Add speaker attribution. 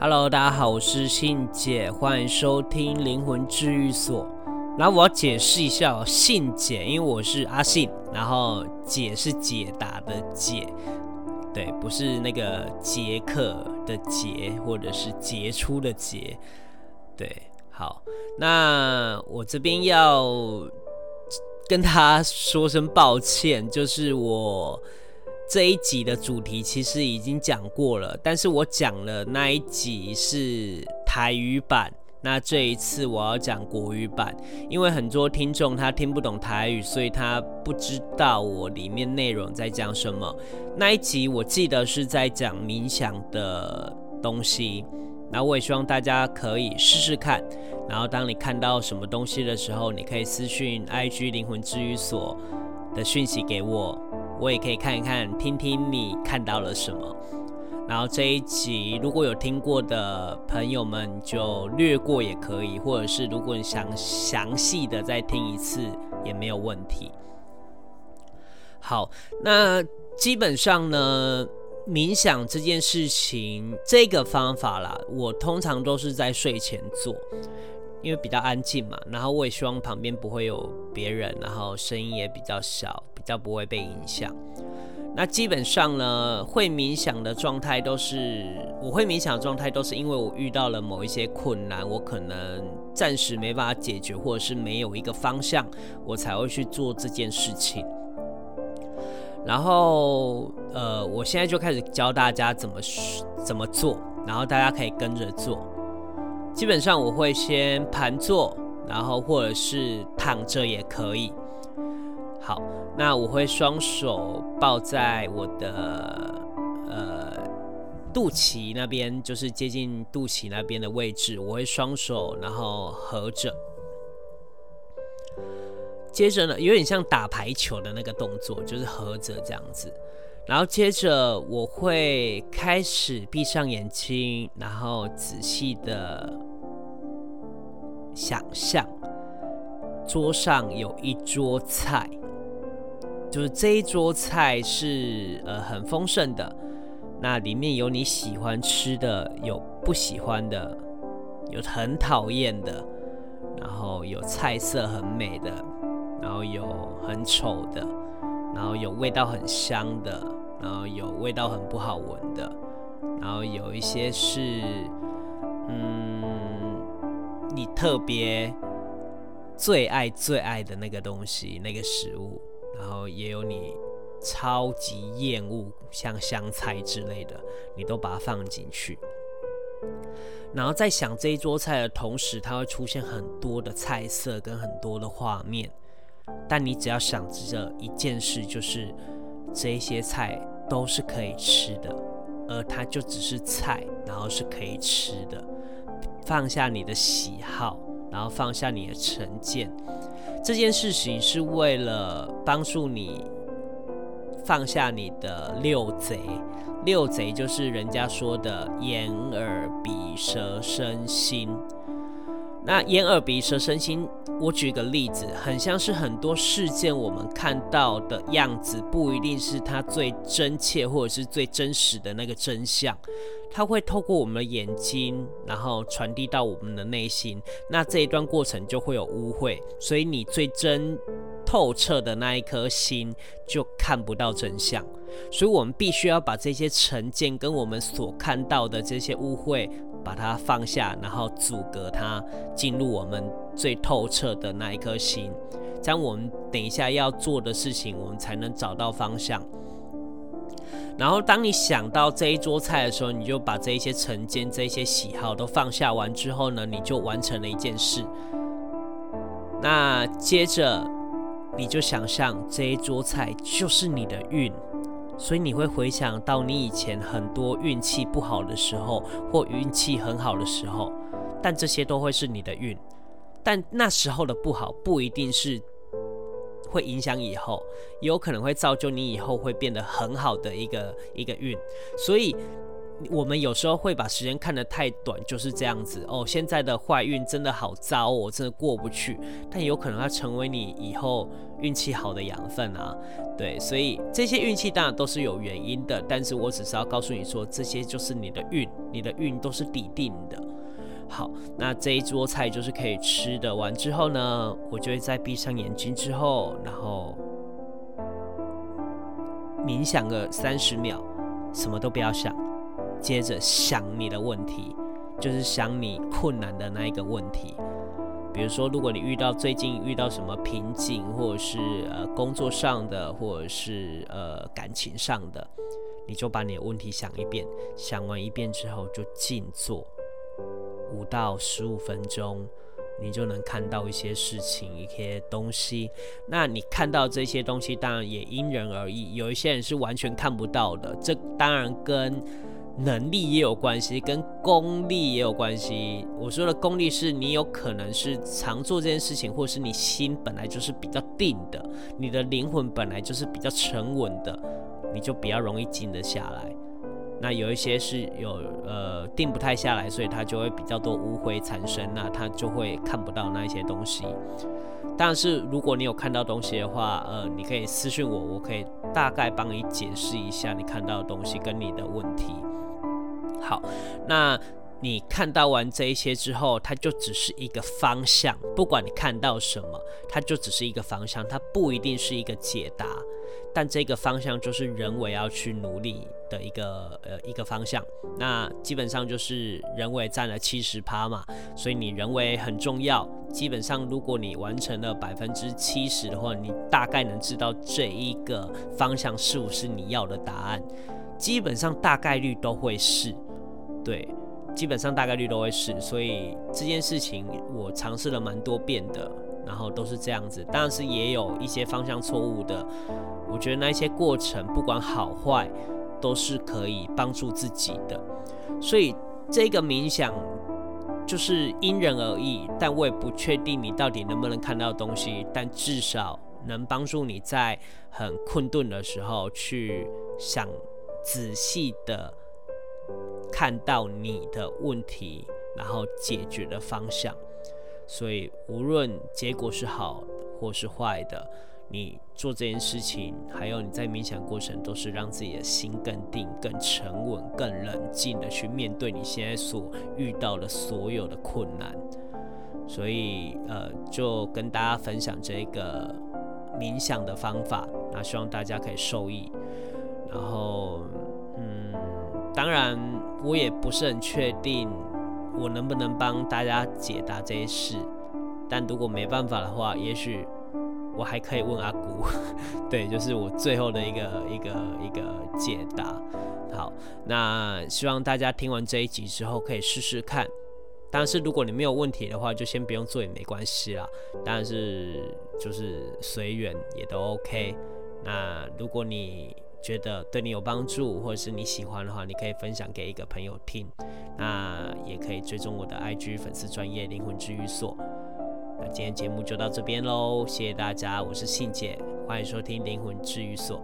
Speaker 1: Hello，大家好，我是信姐，欢迎收听灵魂治愈所。然后我要解释一下哦，信姐，因为我是阿信，然后解是解答的解，对，不是那个杰克的杰，或者是杰出的杰，对，好，那我这边要跟他说声抱歉，就是我。这一集的主题其实已经讲过了，但是我讲了那一集是台语版，那这一次我要讲国语版，因为很多听众他听不懂台语，所以他不知道我里面内容在讲什么。那一集我记得是在讲冥想的东西，那我也希望大家可以试试看，然后当你看到什么东西的时候，你可以私讯 IG 灵魂治愈所的讯息给我。我也可以看一看，听听你看到了什么。然后这一集如果有听过的朋友们就略过也可以，或者是如果你想详细的再听一次也没有问题。好，那基本上呢，冥想这件事情，这个方法啦，我通常都是在睡前做。因为比较安静嘛，然后我也希望旁边不会有别人，然后声音也比较小，较不会被影响。那基本上呢，会冥想的状态都是，我会冥想的状态都是因为我遇到了某一些困难，我可能暂时没办法解决，或者是没有一个方向，我才会去做这件事情。然后，呃，我现在就开始教大家怎么怎么做，然后大家可以跟着做。基本上我会先盘坐，然后或者是躺着也可以。好，那我会双手抱在我的呃肚脐那边，就是接近肚脐那边的位置。我会双手然后合着，接着呢，有点像打排球的那个动作，就是合着这样子。然后接着我会开始闭上眼睛，然后仔细的。想象桌上有一桌菜，就是这一桌菜是呃很丰盛的，那里面有你喜欢吃的，有不喜欢的，有很讨厌的，然后有菜色很美的，然后有很丑的，然后有味道很香的，然后有味道很不好闻的，然后有一些是嗯。你特别最爱最爱的那个东西，那个食物，然后也有你超级厌恶，像香菜之类的，你都把它放进去。然后在想这一桌菜的同时，它会出现很多的菜色跟很多的画面。但你只要想着一件事，就是这些菜都是可以吃的，而它就只是菜，然后是可以吃的。放下你的喜好，然后放下你的成见，这件事情是为了帮助你放下你的六贼。六贼就是人家说的眼耳鼻舌身心。那眼耳鼻舌身心，我举个例子，很像是很多事件我们看到的样子，不一定是它最真切或者是最真实的那个真相。它会透过我们的眼睛，然后传递到我们的内心。那这一段过程就会有污秽，所以你最真透彻的那一颗心就看不到真相。所以我们必须要把这些成见跟我们所看到的这些污秽，把它放下，然后阻隔它进入我们最透彻的那一颗心。这样我们等一下要做的事情，我们才能找到方向。然后，当你想到这一桌菜的时候，你就把这一些成见、这一些喜好都放下完之后呢，你就完成了一件事。那接着，你就想象这一桌菜就是你的运，所以你会回想到你以前很多运气不好的时候，或运气很好的时候，但这些都会是你的运。但那时候的不好不一定是。会影响以后，也有可能会造就你以后会变得很好的一个一个运。所以，我们有时候会把时间看得太短，就是这样子哦。现在的坏运真的好糟，我真的过不去。但有可能它成为你以后运气好的养分啊。对，所以这些运气当然都是有原因的，但是我只是要告诉你说，这些就是你的运，你的运都是底定的。好，那这一桌菜就是可以吃的。完之后呢，我就会在闭上眼睛之后，然后冥想个三十秒，什么都不要想，接着想你的问题，就是想你困难的那一个问题。比如说，如果你遇到最近遇到什么瓶颈，或者是呃工作上的，或者是呃感情上的，你就把你的问题想一遍，想完一遍之后就静坐。五到十五分钟，你就能看到一些事情、一些东西。那你看到这些东西，当然也因人而异。有一些人是完全看不到的，这当然跟能力也有关系，跟功力也有关系。我说的功力是你有可能是常做这件事情，或是你心本来就是比较定的，你的灵魂本来就是比较沉稳的，你就比较容易静得下来。那有一些是有呃定不太下来，所以它就会比较多污秽产生，那它就会看不到那一些东西。但是如果你有看到东西的话，呃，你可以私信我，我可以大概帮你解释一下你看到的东西跟你的问题。好，那你看到完这一些之后，它就只是一个方向，不管你看到什么，它就只是一个方向，它不一定是一个解答。但这个方向就是人为要去努力的一个呃一个方向，那基本上就是人为占了七十趴嘛，所以你人为很重要。基本上如果你完成了百分之七十的话，你大概能知道这一个方向是不是你要的答案。基本上大概率都会是，对，基本上大概率都会是。所以这件事情我尝试了蛮多遍的。然后都是这样子，当然是也有一些方向错误的。我觉得那些过程不管好坏，都是可以帮助自己的。所以这个冥想就是因人而异，但我也不确定你到底能不能看到东西，但至少能帮助你在很困顿的时候去想仔细的看到你的问题，然后解决的方向。所以，无论结果是好或是坏的，你做这件事情，还有你在冥想过程，都是让自己的心更定、更沉稳、更冷静的去面对你现在所遇到的所有的困难。所以，呃，就跟大家分享这个冥想的方法，那希望大家可以受益。然后，嗯，当然，我也不是很确定。我能不能帮大家解答这些事？但如果没办法的话，也许我还可以问阿姑。对，就是我最后的一个一个一个解答。好，那希望大家听完这一集之后可以试试看。但是如果你没有问题的话，就先不用做也没关系啦。但是就是随缘也都 OK。那如果你觉得对你有帮助，或者是你喜欢的话，你可以分享给一个朋友听。那也可以追踪我的 IG 粉丝专业灵魂治愈所。那今天节目就到这边喽，谢谢大家，我是信姐，欢迎收听灵魂治愈所。